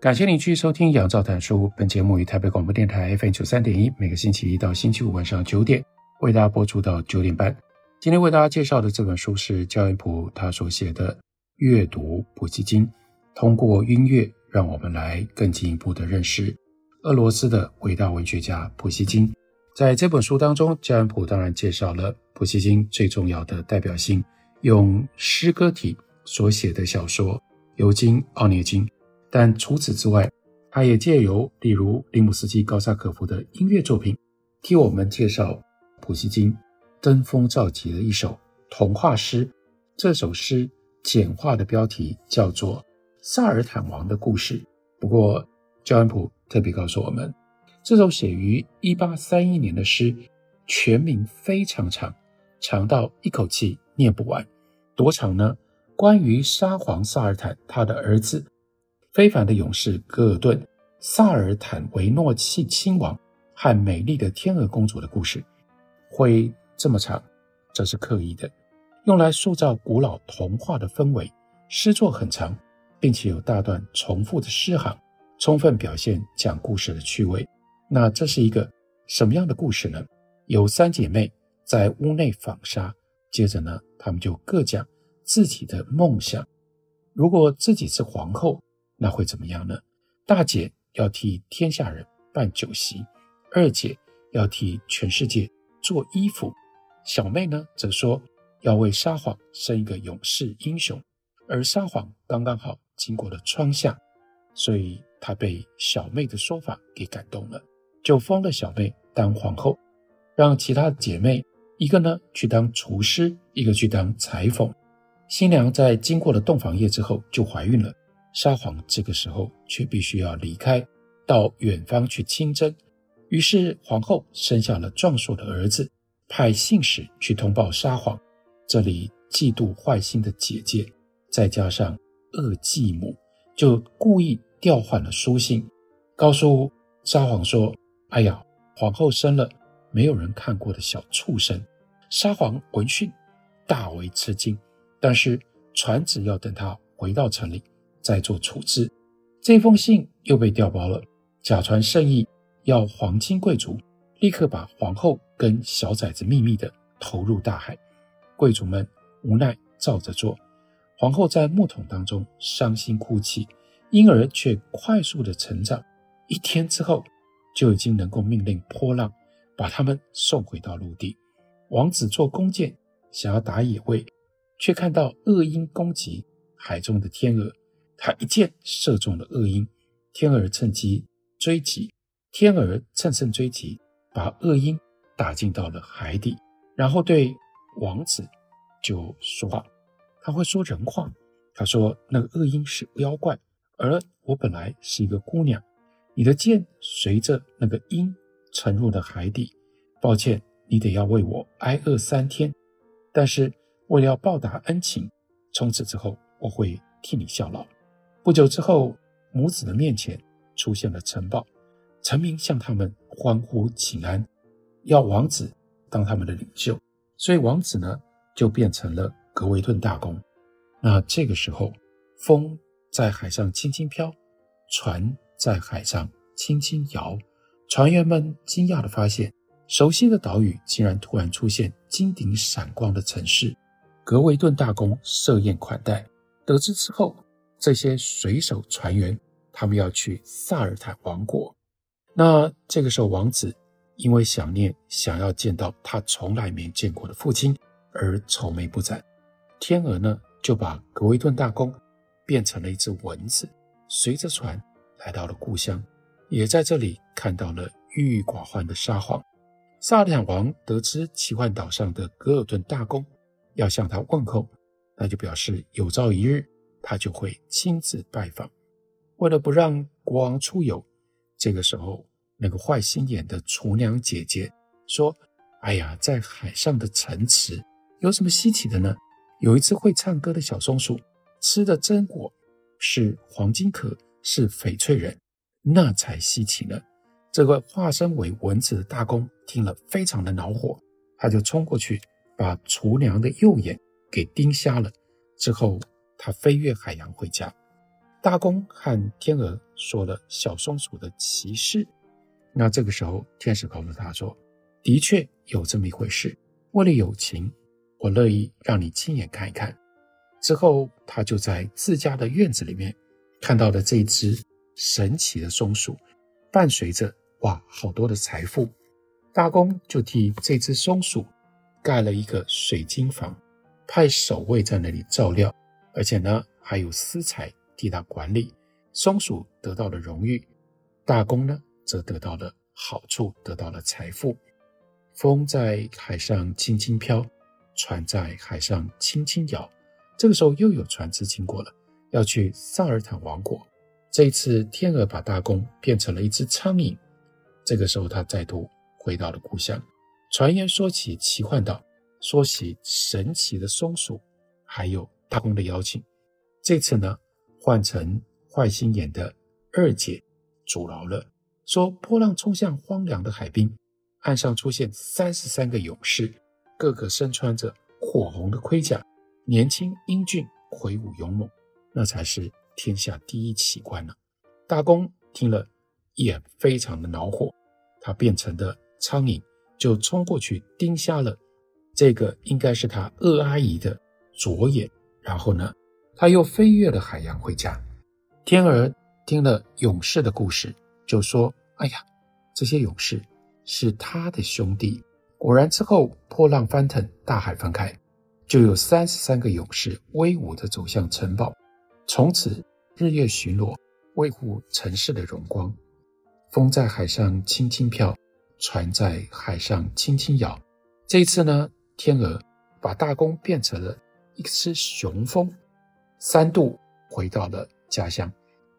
感谢您继续收听《杨照谈书》。本节目于台北广播电台 FM 九三点一，每个星期一到星期五晚上九点为大家播出到九点半。今天为大家介绍的这本书是焦恩普他所写的《阅读普希金》，通过音乐，让我们来更进一步的认识俄罗斯的伟大文学家普希金。在这本书当中，焦恩普当然介绍了普希金最重要的代表性，用诗歌体所写的小说《尤金·奥涅金》。但除此之外，他也借由例如林姆斯基、高萨可夫的音乐作品，替我们介绍普希金登峰造极的一首童话诗。这首诗简化的标题叫做《萨尔坦王的故事》。不过，焦恩普特别告诉我们，这首写于1831年的诗，全名非常长，长到一口气念不完。多长呢？关于沙皇萨尔坦他的儿子。非凡的勇士戈尔顿、萨尔坦维诺契亲王和美丽的天鹅公主的故事，会这么长，这是刻意的，用来塑造古老童话的氛围。诗作很长，并且有大段重复的诗行，充分表现讲故事的趣味。那这是一个什么样的故事呢？有三姐妹在屋内纺纱，接着呢，她们就各讲自己的梦想。如果自己是皇后。那会怎么样呢？大姐要替天下人办酒席，二姐要替全世界做衣服，小妹呢则说要为沙皇生一个勇士英雄，而沙皇刚刚好经过了窗下，所以他被小妹的说法给感动了，就封了小妹当皇后，让其他姐妹一个呢去当厨师，一个去当裁缝。新娘在经过了洞房夜之后就怀孕了。沙皇这个时候却必须要离开，到远方去亲征。于是皇后生下了壮硕的儿子，派信使去通报沙皇。这里嫉妒坏心的姐姐，再加上恶继母，就故意调换了书信，告诉沙皇说：“哎呀，皇后生了没有人看过的小畜生。”沙皇闻讯大为吃惊，但是传旨要等他回到城里。再做处置，这封信又被调包了，假传圣意，要皇亲贵族立刻把皇后跟小崽子秘密的投入大海。贵族们无奈照着做，皇后在木桶当中伤心哭泣，婴儿却快速的成长，一天之后就已经能够命令波浪把他们送回到陆地。王子坐弓箭想要打野味，却看到恶鹰攻击海中的天鹅。他一箭射中了恶鹰，天鹅趁机追击，天鹅乘胜追击，把恶鹰打进到了海底，然后对王子就说话，他会说人话。他说：“那个恶鹰是妖怪，而我本来是一个姑娘。你的箭随着那个鹰沉入了海底，抱歉，你得要为我挨饿三天。但是为了要报答恩情，从此之后我会替你效劳。”不久之后，母子的面前出现了城堡，臣民向他们欢呼请安，要王子当他们的领袖，所以王子呢就变成了格维顿大公。那这个时候，风在海上轻轻飘，船在海上轻轻摇，船员们惊讶地发现，熟悉的岛屿竟然突然出现金顶闪光的城市。格维顿大公设宴款待，得知之后。这些水手船员，他们要去萨尔坦王国。那这个时候，王子因为想念，想要见到他从来没见过的父亲，而愁眉不展。天鹅呢，就把格维顿大公变成了一只蚊子，随着船来到了故乡，也在这里看到了郁郁寡欢的沙皇。萨尔坦王得知奇幻岛上的格尔顿大公要向他问候。那就表示有朝一日他就会亲自拜访。为了不让国王出游，这个时候那个坏心眼的厨娘姐姐说：“哎呀，在海上的城池有什么稀奇的呢？有一只会唱歌的小松鼠，吃的榛果是黄金壳，是翡翠人，那才稀奇呢。”这个化身为蚊子的大公听了，非常的恼火，他就冲过去，把厨娘的右眼给盯瞎了。之后，他飞越海洋回家。大公和天鹅说了小松鼠的奇事。那这个时候，天使告诉他说：“的确有这么一回事。为了友情，我乐意让你亲眼看一看。”之后，他就在自家的院子里面看到了这只神奇的松鼠，伴随着。哇，好多的财富！大公就替这只松鼠盖了一个水晶房，派守卫在那里照料，而且呢，还有私财替他管理。松鼠得到了荣誉，大公呢则得到了好处，得到了财富。风在海上轻轻飘，船在海上轻轻摇。这个时候又有船只经过了，要去萨尔坦王国。这一次，天鹅把大公变成了一只苍蝇。这个时候，他再度回到了故乡。传言说起奇幻岛，说起神奇的松鼠，还有大公的邀请。这次呢，换成坏心眼的二姐阻挠了，说波浪冲向荒凉的海滨，岸上出现三十三个勇士，个个身穿着火红的盔甲，年轻英俊，魁梧勇猛，那才是天下第一奇观呢。大公听了也非常的恼火。他变成的苍蝇就冲过去盯瞎了这个应该是他二阿姨的左眼，然后呢，他又飞越了海洋回家。天鹅听了勇士的故事，就说：“哎呀，这些勇士是他的兄弟。”果然之后波浪翻腾，大海翻开，就有三十三个勇士威武地走向城堡，从此日夜巡逻，维护城市的荣光。风在海上轻轻飘，船在海上轻轻摇。这一次呢，天鹅把大公变成了一只雄蜂，三度回到了家乡，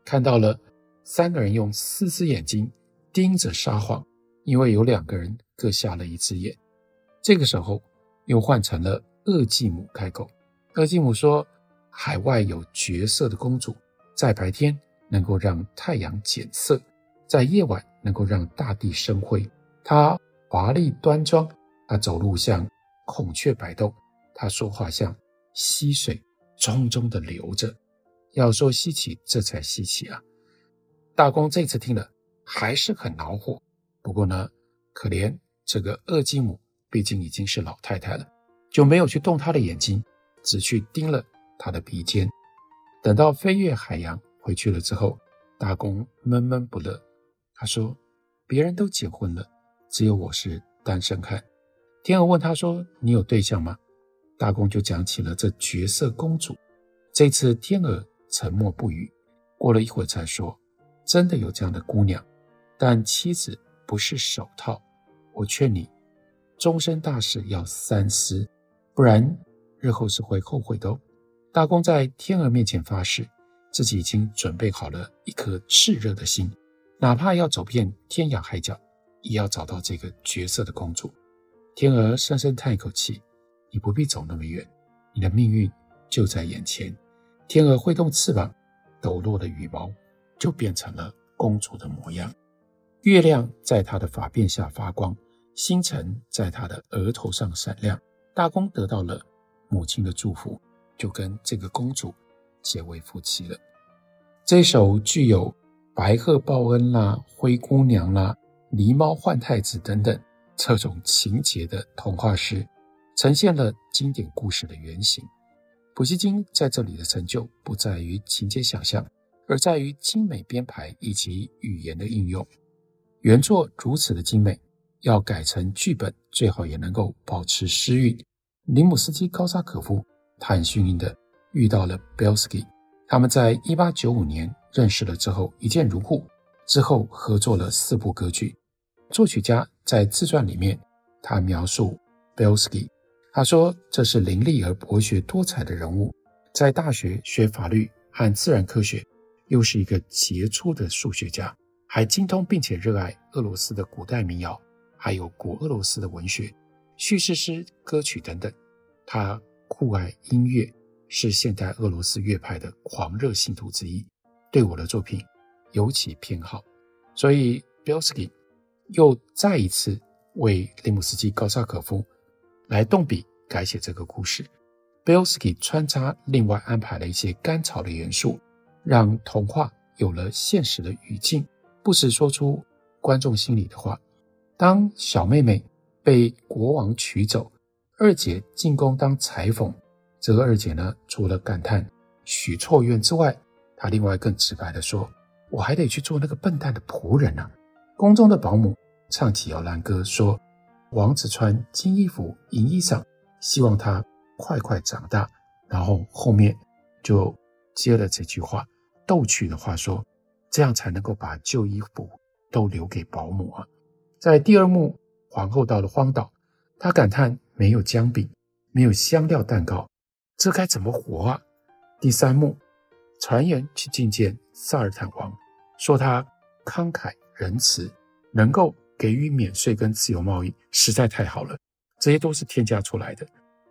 看到了三个人用四只眼睛盯着沙皇，因为有两个人各瞎了一只眼。这个时候又换成了恶继母开口，恶继母说：“海外有绝色的公主，在白天能够让太阳减色。”在夜晚能够让大地生辉，她华丽端庄，她走路像孔雀摆动，她说话像溪水淙淙地流着。要说稀奇，这才稀奇啊！大公这次听了还是很恼火，不过呢，可怜这个恶继母，毕竟已经是老太太了，就没有去动她的眼睛，只去盯了她的鼻尖。等到飞越海洋回去了之后，大公闷闷不乐。他说：“别人都结婚了，只有我是单身汉。”天鹅问他说：“你有对象吗？”大公就讲起了这绝色公主。这次天鹅沉默不语，过了一会儿才说：“真的有这样的姑娘，但妻子不是手套。我劝你，终身大事要三思，不然日后是会后悔的哦。”大公在天鹅面前发誓，自己已经准备好了一颗炽热的心。哪怕要走遍天涯海角，也要找到这个绝色的公主。天鹅深深叹一口气：“你不必走那么远，你的命运就在眼前。”天鹅挥动翅膀，抖落的羽毛就变成了公主的模样。月亮在她的发辫下发光，星辰在她的额头上闪亮。大公得到了母亲的祝福，就跟这个公主结为夫妻了。这首具有。白鹤报恩啦，灰姑娘啦，狸猫换太子等等这种情节的童话诗，呈现了经典故事的原型。普希金在这里的成就不在于情节想象，而在于精美编排以及语言的应用。原作如此的精美，要改成剧本，最好也能够保持诗韵。林姆斯基高沙可夫，他很幸运的遇到了 Belsky，他们在一八九五年。认识了之后，一见如故。之后合作了四部歌剧。作曲家在自传里面，他描述 Belsky 他说：“这是伶俐而博学多才的人物，在大学学法律和自然科学，又是一个杰出的数学家，还精通并且热爱俄罗斯的古代民谣，还有古俄罗斯的文学、叙事诗、歌曲等等。他酷爱音乐，是现代俄罗斯乐派的狂热信徒之一，对我的作品尤其偏好。所以，Belsky 又再一次为林姆斯基·高萨可夫。”来动笔改写这个故事，Belsky 穿插另外安排了一些甘草的元素，让童话有了现实的语境，不时说出观众心里的话。当小妹妹被国王娶走，二姐进宫当裁缝，这个二姐呢，除了感叹许错愿之外，她另外更直白地说：“我还得去做那个笨蛋的仆人呢、”宫中的保姆唱起摇篮歌说。王子穿金衣服、银衣裳，希望他快快长大。然后后面就接了这句话，逗趣的话说：“这样才能够把旧衣服都留给保姆啊。”在第二幕，皇后到了荒岛，她感叹没有姜饼，没有香料蛋糕，这该怎么活啊？第三幕，船员去觐见萨尔坦王，说他慷慨仁慈，能够。给予免税跟自由贸易实在太好了，这些都是添加出来的。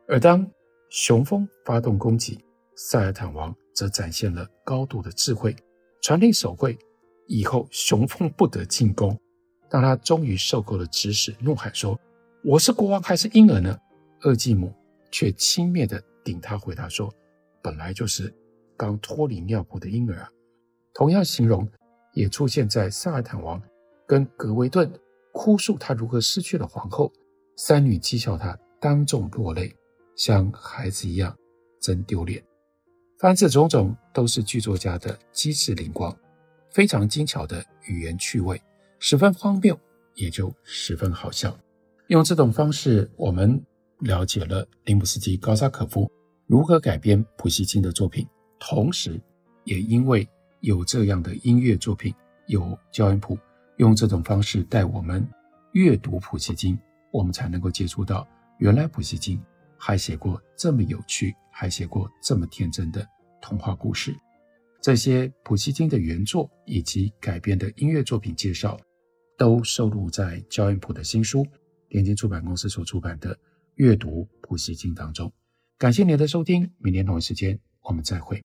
而当雄蜂发动攻击，萨尔坦王则展现了高度的智慧，传令守卫以后雄蜂不得进攻。当他终于受够了指使，怒喊说：“我是国王还是婴儿呢？”二继母却轻蔑地顶他回答说：“本来就是刚脱离尿布的婴儿啊。”同样形容也出现在萨尔坦王跟格维顿。哭诉他如何失去了皇后，三女讥笑他当众落泪，像孩子一样，真丢脸。凡此种种都是剧作家的机智灵光，非常精巧的语言趣味，十分荒谬，也就十分好笑。用这种方式，我们了解了林姆斯基·高萨可夫如何改编普希金的作品，同时也因为有这样的音乐作品，有焦元溥。用这种方式带我们阅读普希金，我们才能够接触到原来普希金还写过这么有趣，还写过这么天真的童话故事。这些普希金的原作以及改编的音乐作品介绍，都收录在焦元溥的新书，天津出版公司所出版的《阅读普希金》当中。感谢您的收听，明天同一时间我们再会。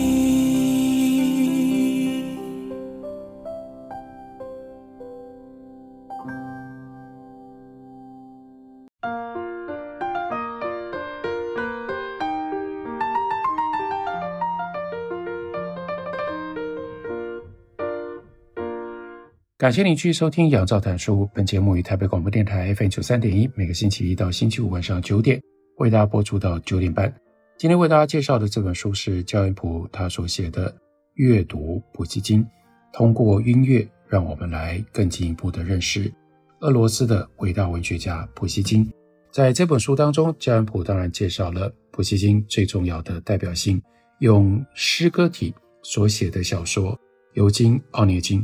感谢您继续收听《杨照谈书》。本节目于台北广播电台 FM 九三点一，每个星期一到星期五晚上九点为大家播出到九点半。今天为大家介绍的这本书是焦恩普他所写的《阅读普希金》，通过音乐让我们来更进一步的认识俄罗斯的伟大文学家普希金。在这本书当中，焦恩普当然介绍了普希金最重要的代表性，用诗歌体所写的小说《尤金·奥涅金》。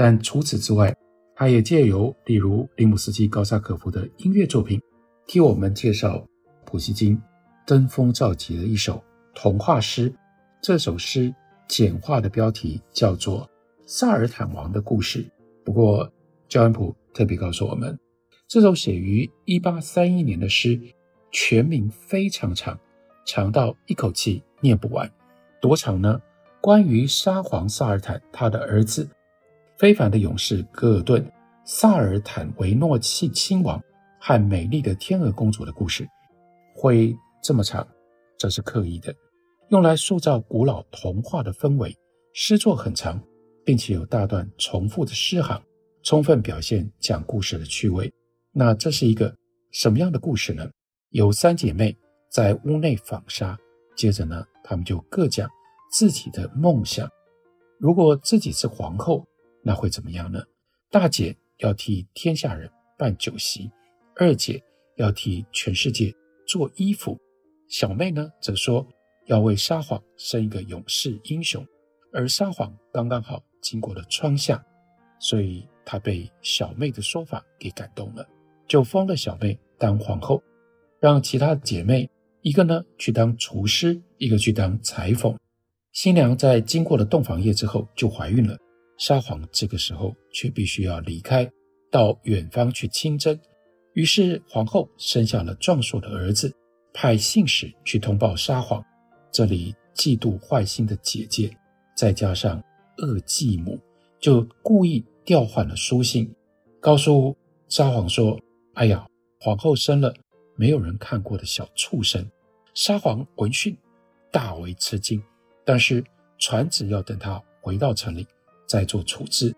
但除此之外，他也借由例如利姆斯基·高萨可夫的音乐作品，替我们介绍普希金登峰造极的一首童话诗。这首诗简化的标题叫做《萨尔坦王的故事》。不过，焦恩普特别告诉我们，这首写于1831年的诗，全名非常长，长到一口气念不完。多长呢？关于沙皇萨尔坦他的儿子。非凡的勇士戈尔顿、萨尔坦维诺契亲王和美丽的天鹅公主的故事，会这么长，这是刻意的，用来塑造古老童话的氛围。诗作很长，并且有大段重复的诗行，充分表现讲故事的趣味。那这是一个什么样的故事呢？有三姐妹在屋内纺纱，接着呢，她们就各讲自己的梦想。如果自己是皇后，那会怎么样呢？大姐要替天下人办酒席，二姐要替全世界做衣服，小妹呢则说要为沙皇生一个勇士英雄，而沙皇刚刚好经过了窗下，所以她被小妹的说法给感动了，就封了小妹当皇后，让其他姐妹一个呢去当厨师，一个去当裁缝。新娘在经过了洞房夜之后就怀孕了。沙皇这个时候却必须要离开，到远方去亲征。于是皇后生下了壮硕的儿子，派信使去通报沙皇。这里嫉妒坏心的姐姐，再加上恶继母，就故意调换了书信，告诉沙皇说：“哎呀，皇后生了没有人看过的小畜生。”沙皇闻讯大为吃惊，但是传旨要等他回到城里。再做处置，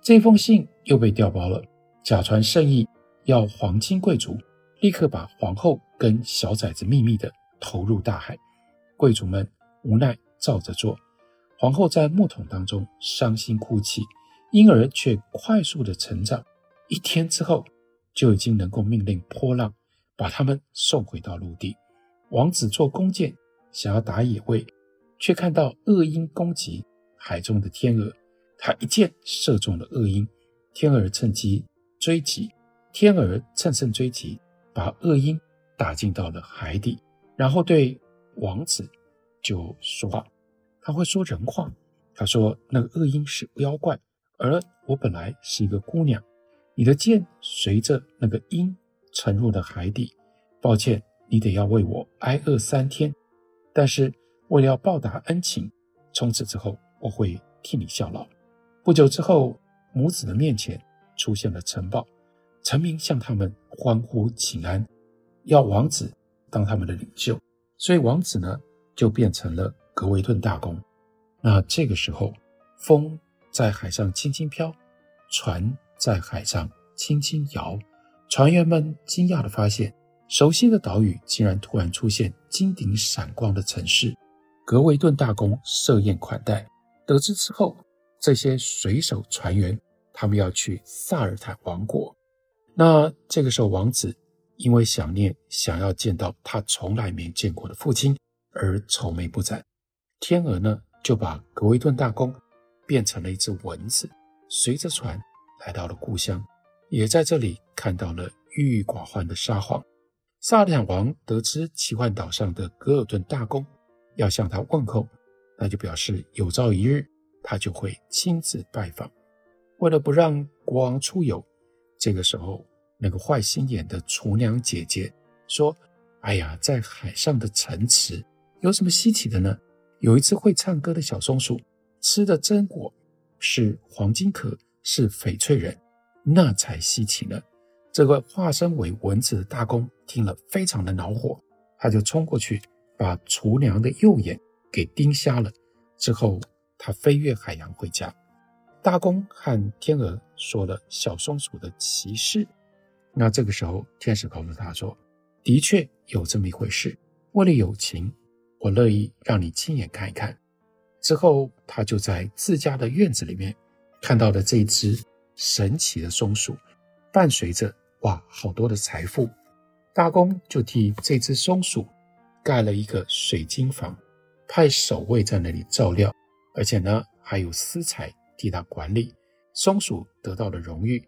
这封信又被调包了，假传圣意，要皇亲贵族立刻把皇后跟小崽子秘密的投入大海。贵族们无奈照着做，皇后在木桶当中伤心哭泣，婴儿却快速的成长，一天之后就已经能够命令波浪把他们送回到陆地。王子坐弓箭想要打野味，却看到恶鹰攻击海中的天鹅。他一箭射中了恶鹰，天鹅趁机追击，天鹅乘胜追击，把恶鹰打进到了海底，然后对王子就说话，他会说人话。他说：“那个恶鹰是妖怪，而我本来是一个姑娘，你的箭随着那个鹰沉入了海底，抱歉，你得要为我挨饿三天，但是为了要报答恩情，从此之后我会替你效劳。”不久之后，母子的面前出现了城堡，臣民向他们欢呼请安，要王子当他们的领袖，所以王子呢就变成了格维顿大公。那这个时候，风在海上轻轻飘，船在海上轻轻摇，船员们惊讶地发现，熟悉的岛屿竟然突然出现金顶闪光的城市。格维顿大公设宴款待，得知之后。这些水手船员，他们要去萨尔坦王国。那这个时候，王子因为想念，想要见到他从来没见过的父亲，而愁眉不展。天鹅呢，就把格威顿大公变成了一只蚊子，随着船来到了故乡，也在这里看到了郁郁寡欢的沙皇。萨尔坦王得知奇幻岛上的格尔顿大公要向他问候，那就表示有朝一日。他就会亲自拜访。为了不让国王出游，这个时候，那个坏心眼的厨娘姐姐说：“哎呀，在海上的城池有什么稀奇的呢？有一只会唱歌的小松鼠，吃的榛果是黄金壳，是翡翠人，那才稀奇呢。”这个化身为蚊子的大公听了，非常的恼火，他就冲过去把厨娘的右眼给盯瞎了，之后。他飞越海洋回家，大公和天鹅说了小松鼠的奇事。那这个时候，天使告诉他说：“的确有这么一回事。为了友情，我乐意让你亲眼看一看。”之后，他就在自家的院子里面看到了这只神奇的松鼠，伴随着哇好多的财富。大公就替这只松鼠盖了一个水晶房，派守卫在那里照料。而且呢，还有私财替他管理。松鼠得到了荣誉，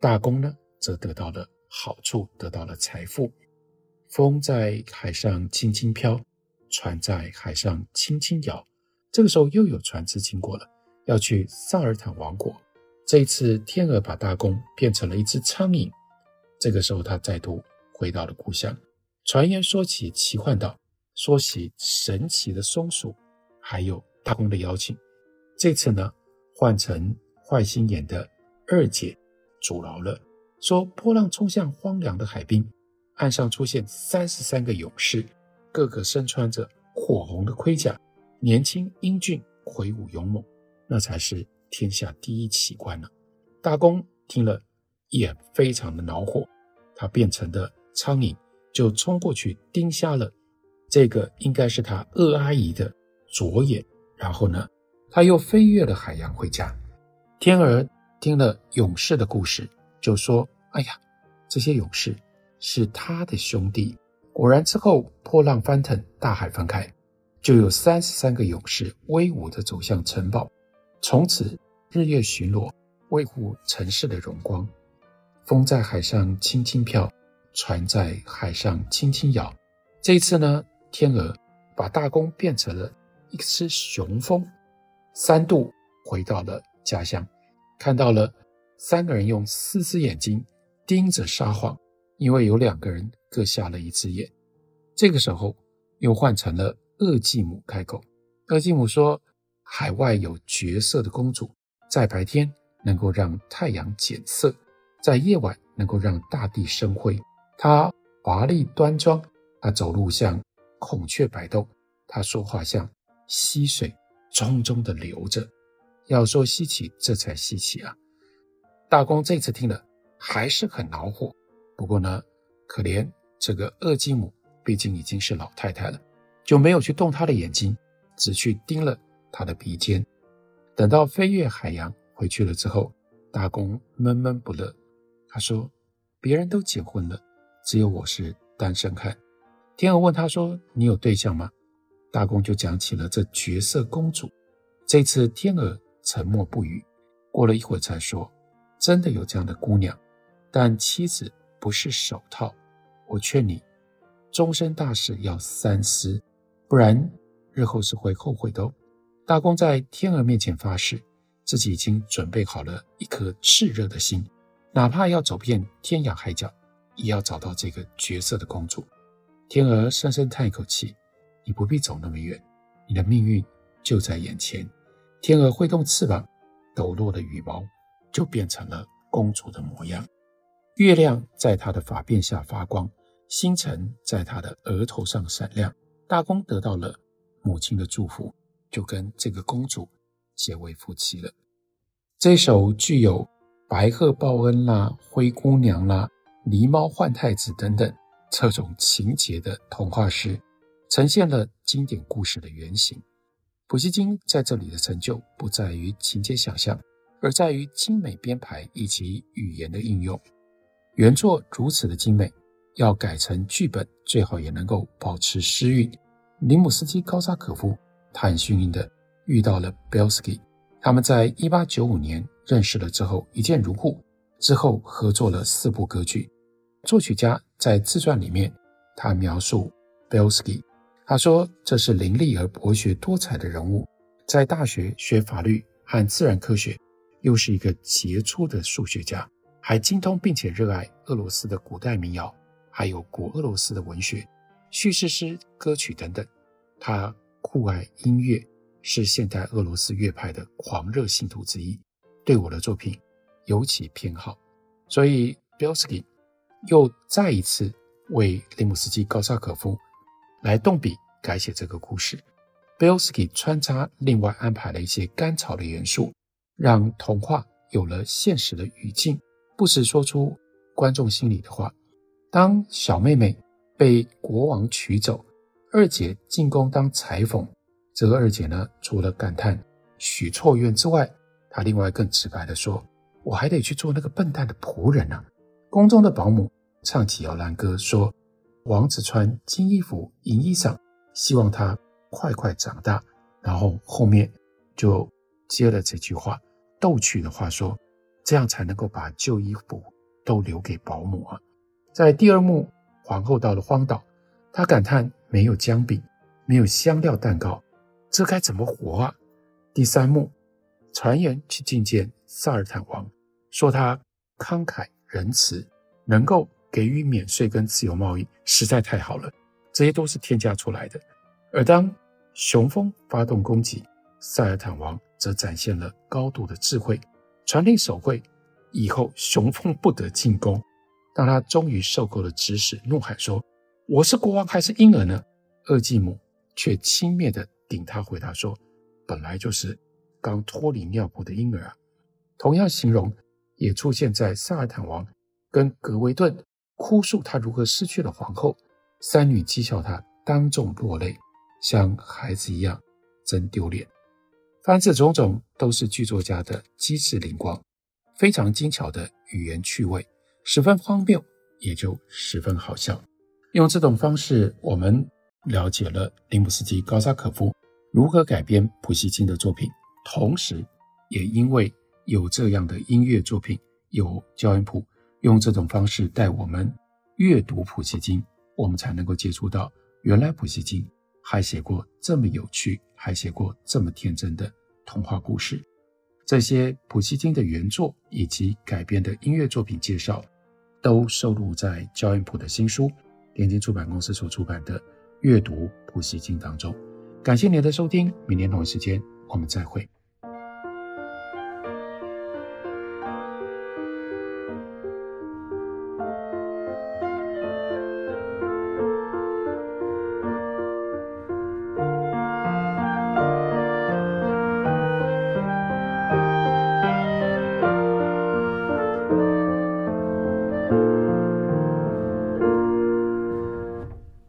大公呢则得到了好处，得到了财富。风在海上轻轻飘，船在海上轻轻摇。这个时候又有船只经过了，要去萨尔坦王国。这一次，天鹅把大公变成了一只苍蝇。这个时候，他再度回到了故乡。传言说起奇幻岛，说起神奇的松鼠，还有。大公的邀请，这次呢换成坏心眼的二姐阻挠了，说波浪冲向荒凉的海滨，岸上出现三十三个勇士，个个身穿着火红的盔甲，年轻英俊，魁梧勇猛，那才是天下第一奇观呢。大公听了也非常的恼火，他变成的苍蝇就冲过去盯瞎了这个应该是他二阿姨的左眼。然后呢，他又飞越了海洋回家。天鹅听了勇士的故事，就说：“哎呀，这些勇士是他的兄弟。”果然之后，波浪翻腾，大海翻开，就有三十三个勇士威武地走向城堡。从此，日夜巡逻，维护城市的荣光。风在海上轻轻飘，船在海上轻轻摇。这一次呢，天鹅把大弓变成了一只雄蜂，三度回到了家乡，看到了三个人用四只眼睛盯着沙皇，因为有两个人各瞎了一只眼。这个时候又换成了恶继母开口，恶继母说：“海外有绝色的公主，在白天能够让太阳减色。”在夜晚能够让大地生辉，她华丽端庄，她走路像孔雀摆动，她说话像溪水淙淙地流着。要说稀奇，这才稀奇啊！大公这次听了还是很恼火，不过呢，可怜这个恶继母，毕竟已经是老太太了，就没有去动她的眼睛，只去盯了她的鼻尖。等到飞越海洋回去了之后，大公闷闷不乐。他说：“别人都结婚了，只有我是单身汉。”天鹅问他说：“你有对象吗？”大公就讲起了这绝色公主。这次天鹅沉默不语，过了一会儿才说：“真的有这样的姑娘，但妻子不是手套。我劝你，终身大事要三思，不然日后是会后悔的哦。”大公在天鹅面前发誓，自己已经准备好了一颗炽热的心。哪怕要走遍天涯海角，也要找到这个绝色的公主。天鹅深深叹一口气：“你不必走那么远，你的命运就在眼前。”天鹅挥动翅膀，抖落的羽毛就变成了公主的模样。月亮在她的发辫下发光，星辰在她的额头上闪亮。大公得到了母亲的祝福，就跟这个公主结为夫妻了。这首具有白鹤报恩啦，灰姑娘啦，狸猫换太子等等这种情节的童话诗，呈现了经典故事的原型。普希金在这里的成就不在于情节想象，而在于精美编排以及语言的应用。原作如此的精美，要改成剧本，最好也能够保持诗韵。林姆斯基高扎可夫，他很幸运的遇到了 Belsky，他们在一八九五年。认识了之后，一见如故。之后合作了四部歌剧。作曲家在自传里面，他描述 Belsky，他说这是伶俐而博学多才的人物，在大学学法律和自然科学，又是一个杰出的数学家，还精通并且热爱俄罗斯的古代民谣，还有古俄罗斯的文学、叙事诗、歌曲等等。他酷爱音乐，是现代俄罗斯乐派的狂热信徒之一。对我的作品尤其偏好，所以 Belsky 又再一次为林姆斯基高沙可夫来动笔改写这个故事。Belsky 穿插另外安排了一些甘草的元素，让童话有了现实的语境，不时说出观众心里的话。当小妹妹被国王娶走，二姐进宫当裁缝，这个二姐呢，除了感叹许错愿之外，她另外更直白地说：“我还得去做那个笨蛋的仆人呢、”宫中的保姆唱起摇篮歌，说：“王子穿金衣服、银衣裳，希望他快快长大。”然后后面就接了这句话，逗趣的话说：“这样才能够把旧衣服都留给保姆啊。”在第二幕，皇后到了荒岛，她感叹没有姜饼，没有香料蛋糕，这该怎么活啊？第三幕。传言去觐见萨尔坦王，说他慷慨仁慈，能够给予免税跟自由贸易，实在太好了。这些都是添加出来的。而当雄蜂发动攻击，萨尔坦王则展现了高度的智慧，传令守卫，以后雄蜂不得进攻。当他终于受够了指使，怒喊说：“我是国王还是婴儿呢？”二继母却轻蔑地顶他回答说：“本来就是。”刚脱离尿布的婴儿啊，同样形容也出现在萨尔坦王跟格维顿哭诉他如何失去了皇后，三女讥笑他当众落泪，像孩子一样，真丢脸。凡此种种，都是剧作家的机智灵光，非常精巧的语言趣味，十分荒谬，也就十分好笑。用这种方式，我们了解了林姆斯基·高萨可夫如何改编普希金的作品，同时，也因为有这样的音乐作品，有焦元溥用这种方式带我们阅读普希金，我们才能够接触到原来普希金还写过这么有趣，还写过这么天真的童话故事。这些普希金的原作以及改编的音乐作品介绍，都收录在焦元溥的新书。联经出版公司所出版的《阅读普希金》当中，感谢您的收听，明天同一时间我们再会。